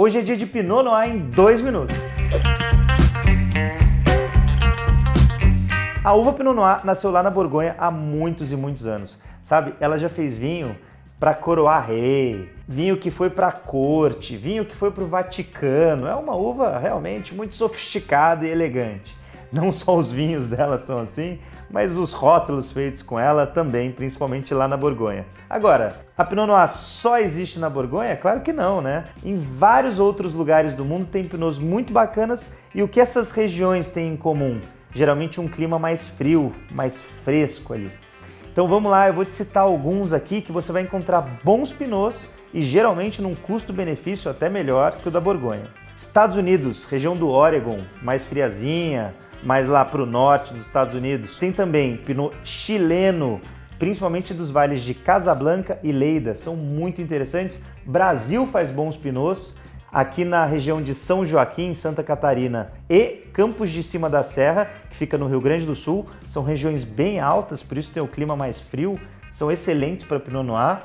Hoje é dia de Pinot Noir em dois minutos. A uva Pinot Noir nasceu lá na Borgonha há muitos e muitos anos. Sabe, ela já fez vinho para coroar rei, vinho que foi para a corte, vinho que foi para o Vaticano. É uma uva realmente muito sofisticada e elegante. Não só os vinhos dela são assim, mas os rótulos feitos com ela também, principalmente lá na Borgonha. Agora, a Pinot Noir só existe na Borgonha? Claro que não, né? Em vários outros lugares do mundo tem pinots muito bacanas e o que essas regiões têm em comum? Geralmente um clima mais frio, mais fresco ali. Então vamos lá, eu vou te citar alguns aqui que você vai encontrar bons pinots e geralmente num custo-benefício até melhor que o da Borgonha. Estados Unidos, região do Oregon, mais friazinha, mais lá para o norte dos Estados Unidos. Tem também pinot chileno, principalmente dos vales de Casablanca e Leida, são muito interessantes. Brasil faz bons pinots, aqui na região de São Joaquim, Santa Catarina e Campos de Cima da Serra, que fica no Rio Grande do Sul, são regiões bem altas, por isso tem o clima mais frio, são excelentes para Pinot Noir.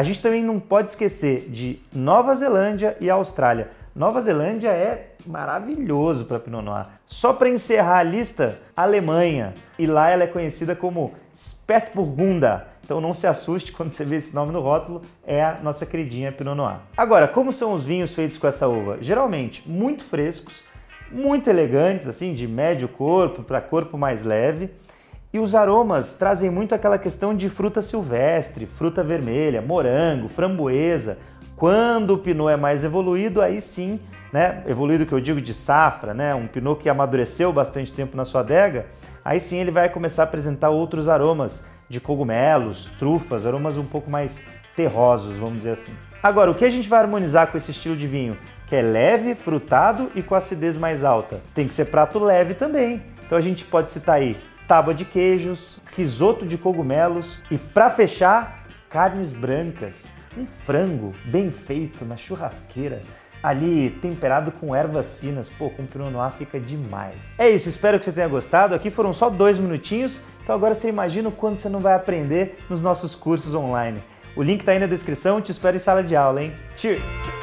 A gente também não pode esquecer de Nova Zelândia e Austrália. Nova Zelândia é maravilhoso para Pinot Noir. Só para encerrar a lista, Alemanha. E lá ela é conhecida como Spätburgunder. Então não se assuste quando você vê esse nome no rótulo, é a nossa queridinha Pinot Noir. Agora, como são os vinhos feitos com essa uva? Geralmente muito frescos, muito elegantes, assim, de médio corpo para corpo mais leve. E os aromas trazem muito aquela questão de fruta silvestre, fruta vermelha, morango, framboesa. Quando o pinot é mais evoluído, aí sim, né, evoluído que eu digo de safra, né, um pinot que amadureceu bastante tempo na sua adega, aí sim ele vai começar a apresentar outros aromas de cogumelos, trufas, aromas um pouco mais terrosos, vamos dizer assim. Agora, o que a gente vai harmonizar com esse estilo de vinho? Que é leve, frutado e com acidez mais alta. Tem que ser prato leve também. Então a gente pode citar aí tábua de queijos, risoto de cogumelos e para fechar, carnes brancas. Um frango bem feito na churrasqueira ali temperado com ervas finas. Pô, com Pinot Noir fica demais. É isso, espero que você tenha gostado. Aqui foram só dois minutinhos, então agora você imagina o quanto você não vai aprender nos nossos cursos online. O link está aí na descrição, te espero em sala de aula, hein? Cheers!